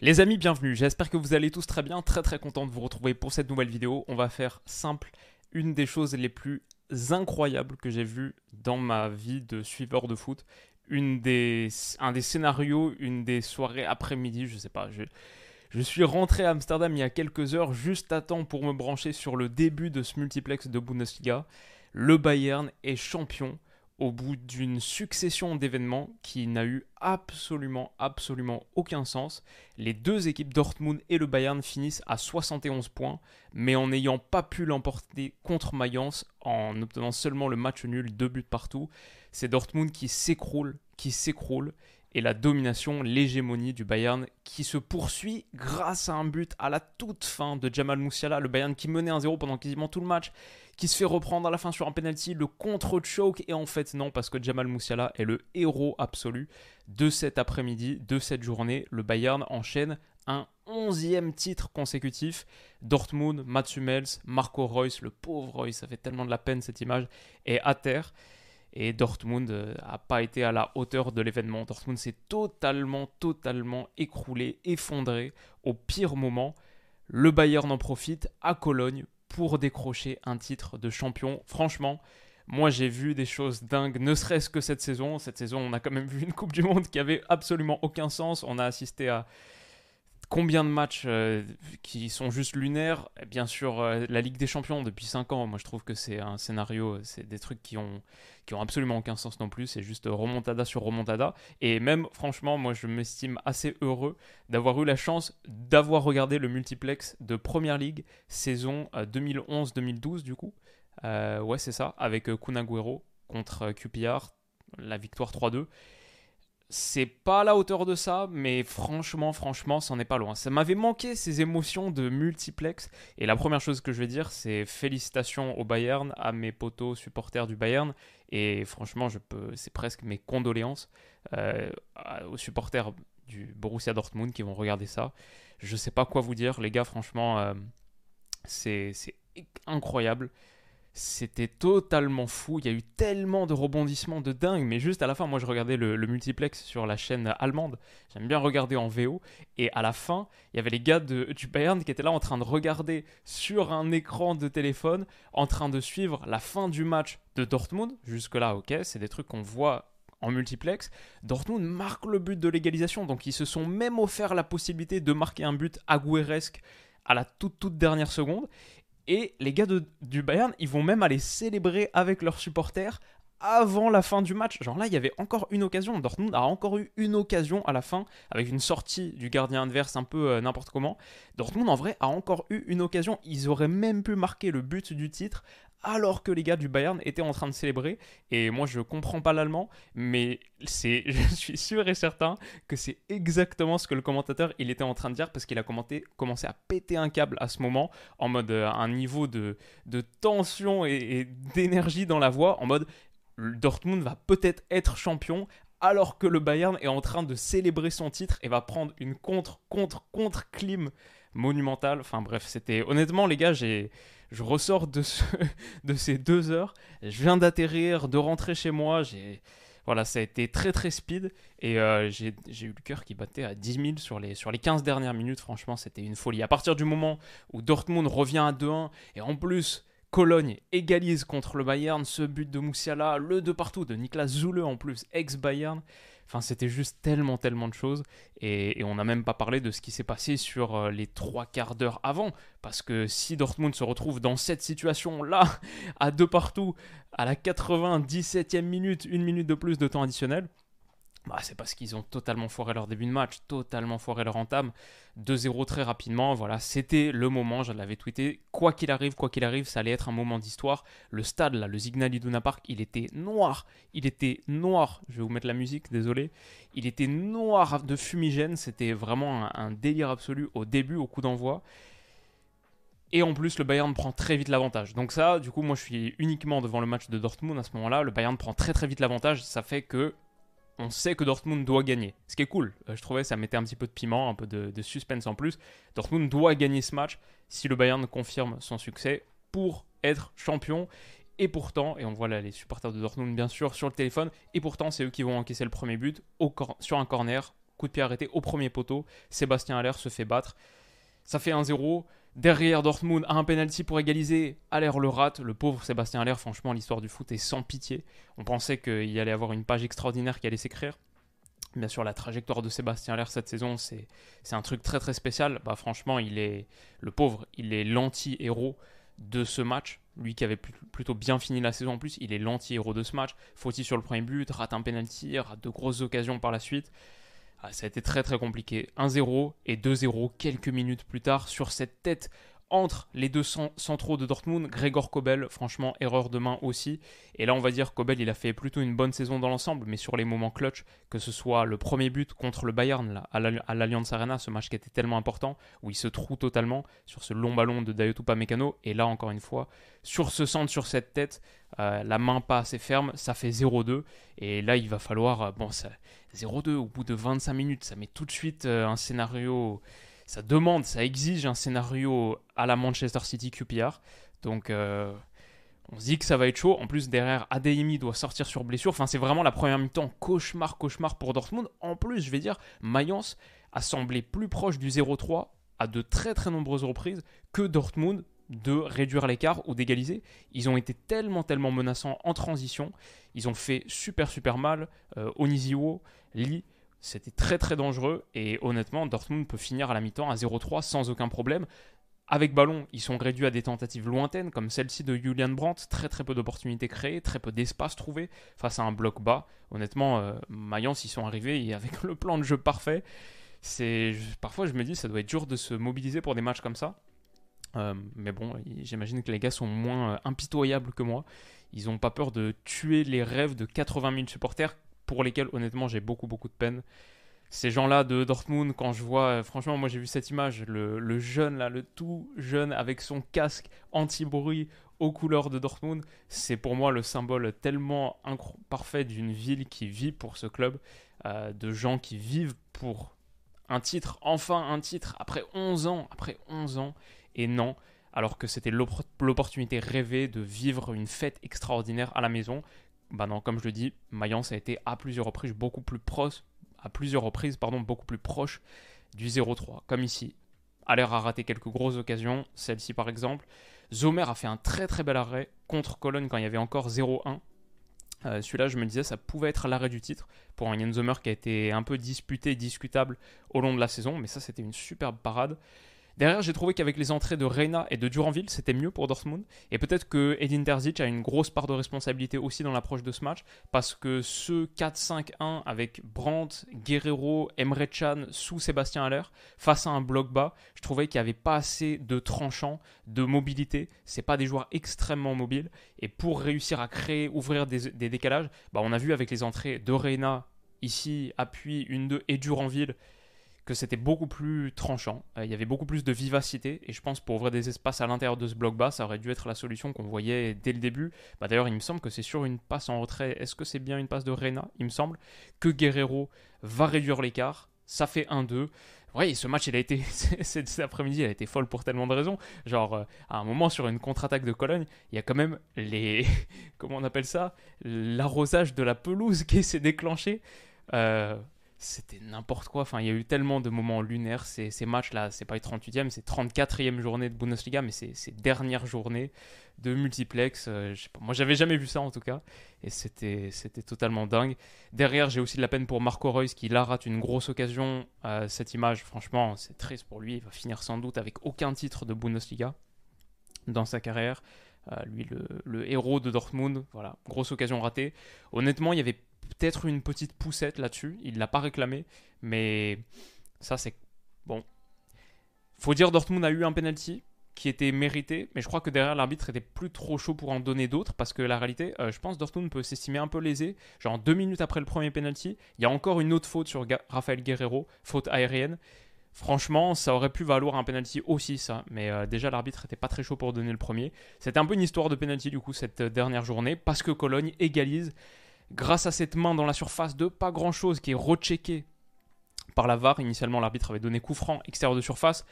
Les amis, bienvenue. J'espère que vous allez tous très bien. Très très content de vous retrouver pour cette nouvelle vidéo. On va faire simple. Une des choses les plus incroyables que j'ai vues dans ma vie de suiveur de foot. Une des, un des scénarios, une des soirées après-midi, je sais pas. Je, je suis rentré à Amsterdam il y a quelques heures, juste à temps pour me brancher sur le début de ce multiplex de Bundesliga. Le Bayern est champion au bout d'une succession d'événements qui n'a eu absolument, absolument aucun sens. Les deux équipes Dortmund et le Bayern finissent à 71 points, mais en n'ayant pas pu l'emporter contre Mayence, en obtenant seulement le match nul, deux buts partout, c'est Dortmund qui s'écroule, qui s'écroule, et la domination, l'hégémonie du Bayern qui se poursuit grâce à un but à la toute fin de Jamal Moussiala, le Bayern qui menait 1-0 pendant quasiment tout le match, qui se fait reprendre à la fin sur un penalty, le contre-choke, et en fait non, parce que Jamal Moussiala est le héros absolu de cet après-midi, de cette journée. Le Bayern enchaîne un onzième titre consécutif. Dortmund, Mats Hummels, Marco Reus, le pauvre Reus, ça fait tellement de la peine cette image, est à terre. Et Dortmund n'a euh, pas été à la hauteur de l'événement. Dortmund s'est totalement, totalement écroulé, effondré au pire moment. Le Bayern en profite à Cologne pour décrocher un titre de champion. Franchement, moi j'ai vu des choses dingues, ne serait-ce que cette saison. Cette saison, on a quand même vu une Coupe du Monde qui avait absolument aucun sens. On a assisté à Combien de matchs euh, qui sont juste lunaires? Bien sûr, euh, la Ligue des Champions depuis 5 ans, moi je trouve que c'est un scénario, c'est des trucs qui ont, qui ont absolument aucun sens non plus, c'est juste remontada sur remontada. Et même, franchement, moi je m'estime assez heureux d'avoir eu la chance d'avoir regardé le multiplex de Première Ligue saison 2011-2012 euh, du coup. ouais, c'est ça, avec Kun contre QPR, la victoire 3-2 c'est pas à la hauteur de ça, mais franchement, franchement, c'en est pas loin. Ça m'avait manqué ces émotions de multiplex. Et la première chose que je vais dire, c'est félicitations au Bayern, à mes potos supporters du Bayern. Et franchement, je peux, c'est presque mes condoléances euh, aux supporters du Borussia Dortmund qui vont regarder ça. Je sais pas quoi vous dire, les gars, franchement, euh, c'est incroyable. C'était totalement fou. Il y a eu tellement de rebondissements de dingue. Mais juste à la fin, moi je regardais le, multiplex sur la chaîne allemande. J'aime bien regarder en VO. Et à la fin, il y avait les gars de, du Bayern qui étaient là en train de regarder sur un écran de téléphone, en train de suivre la fin du match de Dortmund. Jusque-là, ok, c'est des trucs qu'on voit en multiplex. Dortmund marque le but de l'égalisation. Donc ils se sont même offert la possibilité de marquer un but agüeresque à la toute toute dernière seconde. Et les gars du Bayern, ils vont même aller célébrer avec leurs supporters avant la fin du match. Genre là, il y avait encore une occasion. Dortmund a encore eu une occasion à la fin, avec une sortie du gardien adverse un peu euh, n'importe comment. Dortmund, en vrai, a encore eu une occasion. Ils auraient même pu marquer le but du titre alors que les gars du Bayern étaient en train de célébrer. Et moi, je comprends pas l'allemand, mais c'est, je suis sûr et certain que c'est exactement ce que le commentateur il était en train de dire parce qu'il a commenté, commencé à péter un câble à ce moment, en mode euh, un niveau de, de tension et, et d'énergie dans la voix, en mode Dortmund va peut-être être champion alors que le Bayern est en train de célébrer son titre et va prendre une contre, contre, contre clim monumentale. Enfin bref, c'était honnêtement les gars, j'ai je ressors de, de ces deux heures, je viens d'atterrir, de rentrer chez moi, j'ai... Voilà, ça a été très très speed et euh, j'ai eu le cœur qui battait à 10 000 sur les, sur les 15 dernières minutes. Franchement, c'était une folie. À partir du moment où Dortmund revient à 2-1 et en plus Cologne égalise contre le Bayern, ce but de Moussiala, le de partout de Niklas Zoule en plus, ex-Bayern. Enfin, c'était juste tellement, tellement de choses. Et, on n'a même pas parlé de ce qui s'est passé sur euh, les trois quarts d'heure avant. Parce que si Dortmund se retrouve dans cette situation-là, à deux partout, à la 97e minute, une minute de plus de temps additionnel, bah, c'est parce qu'ils ont totalement foiré leur début de match, totalement foiré leur entame. 2-0 très rapidement, voilà, c'était le moment, je l'avais tweeté. Quoi qu'il arrive, quoi qu'il arrive, ça allait être un moment d'histoire. Le stade, là, le Zignal Iduna Park, il était noir. Il était noir. Je vais vous mettre la musique, désolé. Il était noir de fumigène. C'était vraiment un délire absolu au début, au coup d'envoi. Et en plus, le Bayern prend très vite l'avantage. Donc ça, du coup, moi, je suis uniquement devant le match de Dortmund à ce moment-là. Le Bayern prend très très vite l'avantage. Ça fait que on sait que Dortmund doit gagner. Ce qui est cool. Euh, je trouvais ça mettait un petit peu de piment, un peu de, suspense en plus. Dortmund doit gagner ce match si le Bayern confirme son succès pour être champion. Et pourtant, et on voit là les supporters de Dortmund bien sûr sur le téléphone, et pourtant c'est eux qui vont encaisser le premier but sur un corner, coup de pied arrêté au premier poteau. Sébastien Haller se fait battre. Ça fait 1-0. Derrière Dortmund, un penalty pour égaliser. Aller le rate. Le pauvre Sébastien Aller, franchement, l'histoire du foot est sans pitié. On pensait qu'il allait avoir une page extraordinaire qui allait s'écrire. Bien sûr, la trajectoire de Sébastien Aller cette saison, c'est un truc très très spécial. Bah, franchement, il est le pauvre, il est l'anti-héros de ce match. Lui qui avait plutôt bien fini la saison en plus, il est l'anti-héros de ce match. Faut-il sur le premier but, rate un penalty, rate de grosses occasions par la suite. Ah, ça a été très très compliqué. 1-0 et 2-0 quelques minutes plus tard sur cette tête entre les deux centraux de Dortmund, Gregor Kobel, franchement, erreur de main aussi. Et là, on va dire Kobel, il a fait plutôt une bonne saison dans l'ensemble, mais sur les moments clutch, que ce soit le premier but contre le Bayern à l'Allianz Arena, ce match qui était tellement important, où il se trouve totalement sur ce long ballon de Dayot Mécano. Et là, encore une fois, sur ce centre, sur cette tête, euh, la main pas assez ferme, ça fait 0-2. Et là, il va falloir. Euh, bon, 0-2 au bout de 25 minutes, ça met tout de suite euh, un scénario ça demande, ça exige un scénario à la Manchester City QPR. Donc euh, on se dit que ça va être chaud. En plus, derrière, Adeyemi doit sortir sur blessure. Enfin, c'est vraiment la première mi-temps cauchemar, cauchemar pour Dortmund. En plus, je vais dire, Mayence a semblé plus proche du 0-3 à de très très nombreuses reprises que Dortmund de réduire l'écart ou d'égaliser. Ils ont été tellement tellement menaçants en transition. Ils ont fait super super mal. Euh, Lee. C'était très très dangereux et honnêtement, Dortmund peut finir à la mi-temps à 0-3 sans aucun problème. Avec ballon, ils sont réduits à des tentatives lointaines comme celle-ci de Julian Brandt, très très peu d'opportunités créées, très peu d'espace trouvé face à un bloc bas. Honnêtement, euh, Mayence, ils sont arrivés et avec le plan de jeu parfait. Parfois je me dis ça doit être dur de se mobiliser pour des matchs comme ça. Euh, mais bon, j'imagine que les gars sont moins euh, impitoyables que moi. Ils n'ont pas peur de tuer les rêves de 80 000 supporters pour lesquels honnêtement j'ai beaucoup beaucoup de peine. Ces gens-là de Dortmund, quand je vois, franchement, moi j'ai vu cette image, le, jeune là, le tout jeune avec son casque anti-bruit aux couleurs de Dortmund, c'est pour moi le symbole tellement parfait d'une ville qui vit pour ce club, euh, de gens qui vivent pour un titre, enfin un titre, après 11 ans, après 11 ans, et non, alors que c'était l'opportunité rêvée de vivre une fête extraordinaire à la maison, bah non, comme je le dis, Mayence a été à plusieurs reprises beaucoup plus proche, à plusieurs reprises, pardon, beaucoup plus proche du 0-3, comme ici. Aller a raté quelques grosses occasions, celle-ci par exemple. Zomer a fait un très très bel arrêt contre Cologne quand il y avait encore 0-1. Euh, celui-là, je me disais, ça pouvait être l'arrêt du titre pour un Jens Zomer qui a été un peu disputé, discutable au long de la saison, mais ça, c'était une superbe parade. Derrière, j'ai trouvé qu'avec les entrées de Reina et de Duranville, c'était mieux pour Dortmund. Et peut-être que Edin Terzic a une grosse part de responsabilité aussi dans l'approche de ce match, parce que ce 4-5-1 avec Brandt, Guerrero, Emre Can sous Sébastien Haller, face à un bloc bas, je trouvais qu'il n'y avait pas assez de tranchants, de mobilité. C'est pas des joueurs extrêmement mobiles. Et pour réussir à créer, ouvrir des, décalages, bah on a vu avec les entrées de Reina, ici, appui, une 2 et Duranville, que c'était beaucoup plus tranchant, euh, il y avait beaucoup plus de vivacité, et je pense pour ouvrir des espaces à l'intérieur de ce bloc bas, ça aurait dû être la solution qu'on voyait dès le début. Bah, D'ailleurs, il me semble que c'est sur une passe en retrait, est-ce que c'est bien une passe de Reina Il me semble que Guerrero va réduire l'écart, ça fait 1-2. Oui, ce match, il a été, cet après-midi, il a été folle pour tellement de raisons. Genre, euh, à un moment, sur une contre-attaque de Cologne, il y a quand même les, comment on appelle ça? L'arrosage de la pelouse qui s'est déclenché. Euh, c'était n'importe quoi. Enfin, il y a eu tellement de moments lunaires. Ces, matchs-là, c'est pas les 38e, c'est 34e journée de Bundesliga, mais c'est ces dernières journées de multiplex. Euh, moi, j'avais jamais vu ça en tout cas. Et c'était totalement dingue. Derrière, j'ai aussi de la peine pour Marco Reus qui là rate une grosse occasion. Euh, cette image, franchement, c'est triste pour lui. Il va finir sans doute avec aucun titre de Bundesliga dans sa carrière. Euh, lui, le, le, héros de Dortmund, voilà, grosse occasion ratée. Honnêtement, il y avait peut-être une petite poussette là-dessus. Il l'a pas réclamé, mais ça c'est bon. Faut dire Dortmund a eu un penalty qui était mérité, mais je crois que derrière l'arbitre était plus trop chaud pour en donner d'autres parce que la réalité, euh, je pense Dortmund peut s'estimer un peu lésé. Genre deux minutes après le premier penalty, il y a encore une autre faute sur Rafael Guerrero, faute aérienne. Franchement, ça aurait pu valoir un penalty aussi, ça. Mais euh, déjà, l'arbitre était pas très chaud pour donner le premier. C'était un peu une histoire de penalty, du coup, cette euh, dernière journée, parce que Cologne égalise grâce à cette main dans la surface de pas grand chose qui est recheckée par la VAR. Initialement, l'arbitre avait donné coup franc extérieur de surface.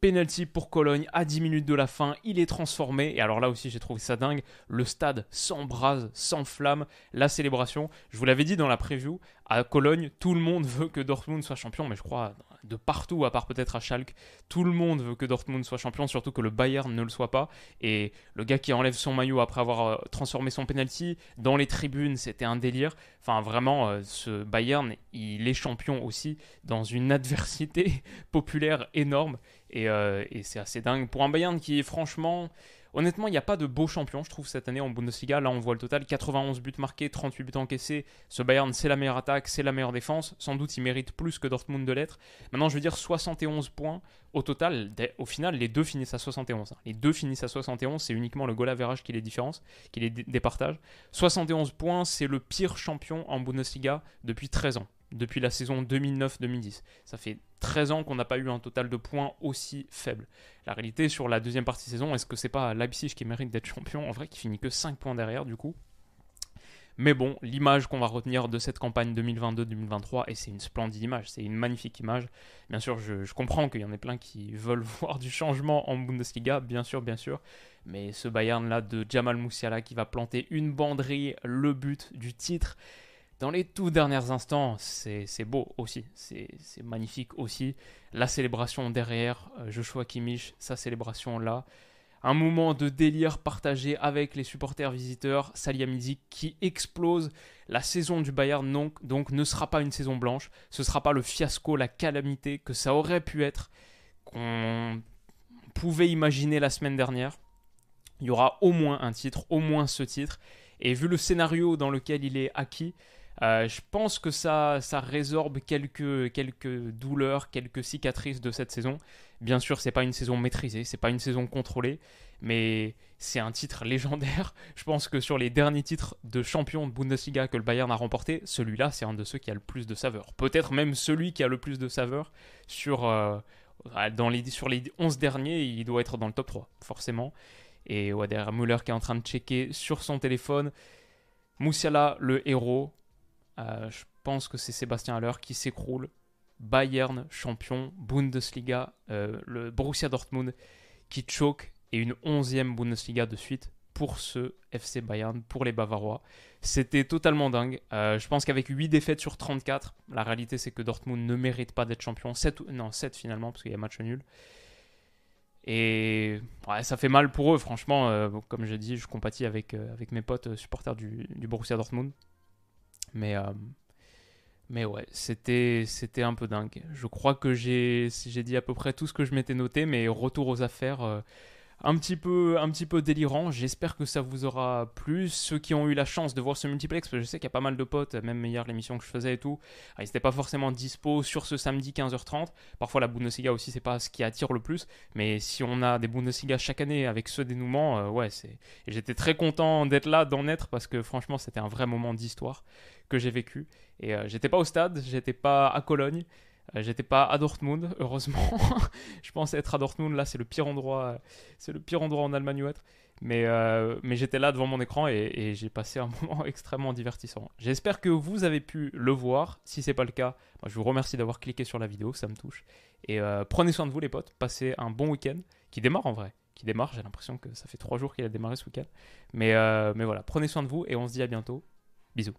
Penalty pour Cologne à 10 minutes de la fin, il est transformé. Et alors là aussi, j'ai trouvé ça dingue. Le stade s'embrase, s'enflamme. La célébration, je vous l'avais dit dans la preview, à Cologne, tout le monde veut que Dortmund soit champion, mais je crois de partout, à part peut-être à Schalke, tout le monde veut que Dortmund soit champion, surtout que le Bayern ne le soit pas. Et le gars qui enlève son maillot après avoir euh, transformé son penalty dans les tribunes, c'était un délire. Enfin, vraiment, euh, ce Bayern, il est champion aussi dans une adversité populaire énorme. Et, euh, et c'est assez dingue pour un Bayern qui est franchement Honnêtement, il n'y a pas de beau champion, je trouve, cette année en Bundesliga. Là, on voit le total 91 buts marqués, 38 buts encaissés. Ce Bayern, c'est la meilleure attaque, c'est la meilleure défense. Sans doute, il mérite plus que Dortmund de l'être. Maintenant, je veux dire 71 points au total. Au final, les deux finissent à 71. Hein. Les deux finissent à 71, c'est uniquement le goal average qui les différence, qui les départage. 71 points, c'est le pire champion en Bundesliga depuis 13 ans depuis la saison 2009-2010. Ça fait 13 ans qu'on n'a pas eu un total de points aussi faible. La réalité sur la deuxième partie de saison, est-ce que c'est pas Leipzig qui mérite d'être champion En vrai, qui finit que 5 points derrière du coup? Mais bon, l'image qu'on va retenir de cette campagne 2022-2023, et c'est une splendide image, c'est une magnifique image. Bien sûr, je, comprends qu'il y en ait plein qui veulent voir du changement en Bundesliga, bien sûr, bien sûr. Mais ce Bayern-là de Jamal Moussiala qui va planter une banderie, le but du titre, dans les tout derniers instants, c'est beau aussi, c'est magnifique aussi. La célébration derrière, euh, Joshua Kimmich, sa célébration là. Un moment de délire partagé avec les supporters visiteurs, Salihamidzic qui explose. La saison du Bayern donc, ne sera pas une saison blanche, ce sera pas le fiasco, la calamité que ça aurait pu être, qu'on pouvait imaginer la semaine dernière. Il y aura au moins un titre, au moins ce titre. Et vu le scénario dans lequel il est acquis, euh, je pense que ça, résorbe quelques, quelques douleurs, quelques cicatrices de cette saison. Bien sûr, c'est pas une saison maîtrisée, c'est pas une saison contrôlée, mais c'est un titre légendaire. Je pense que sur les derniers titres de champion de Bundesliga que le Bayern a remporté, celui-là, c'est un de ceux qui a le plus de saveur. Peut-être même celui qui a le plus de saveur sur, euh, dans les, sur les 11 derniers, il doit être dans le top 3, forcément. Et ouais, derrière Müller qui est en train de checker sur son téléphone. Moussiala, le héros, euh, je pense que c'est Sébastien Haller qui s'écroule. Bayern champion, Bundesliga, euh, le Borussia Dortmund qui choque et une onzième Bundesliga de suite pour ce FC Bayern, pour les Bavarois. C'était totalement dingue. Euh, je pense qu'avec 8 défaites sur 34, la réalité c'est que Dortmund ne mérite pas d'être champion. 7, non, 7 finalement, parce qu'il y a match nul. Et ça fait mal pour eux, franchement. comme j'ai dit, je compatis avec, avec mes potes supporters du, du Borussia Dortmund. Mais, euh, mais ouais, c'était, c'était un peu dingue. Je crois que j'ai, j'ai dit à peu près tout ce que je m'étais noté, mais retour aux affaires. Un petit peu, un petit peu délirant. J'espère que ça vous aura plu. Ceux qui ont eu la chance de voir ce multiplex, parce que je sais qu'il y a pas mal de potes, même hier l'émission que je faisais et tout, ah, ils n'étaient pas forcément dispo sur ce samedi 15h30. Parfois la Bundesliga aussi, c'est pas ce qui attire le plus. Mais si on a des Bundesliga chaque année avec ce dénouement, euh, ouais, c'est. j'étais très content d'être là, d'en être, parce que franchement, c'était un vrai moment d'histoire que j'ai vécu. Et euh, j'étais pas au stade, j'étais pas à Cologne. Euh, j'étais pas à Dortmund, heureusement. je pensais être à Dortmund. Là, c'est le pire endroit. C'est le pire endroit en Allemagne où être. Mais, euh, mais j'étais là devant mon écran et, j'ai passé un moment extrêmement divertissant. J'espère que vous avez pu le voir. Si c'est pas le cas, je vous remercie d'avoir cliqué sur la vidéo, ça me touche. Et euh, prenez soin de vous les potes. Passez un bon week-end qui démarre en vrai. Qui démarre. J'ai l'impression que ça fait trois jours qu'il a démarré ce week-end. Mais, mais voilà, prenez soin de vous et on se dit à bientôt. Bisous.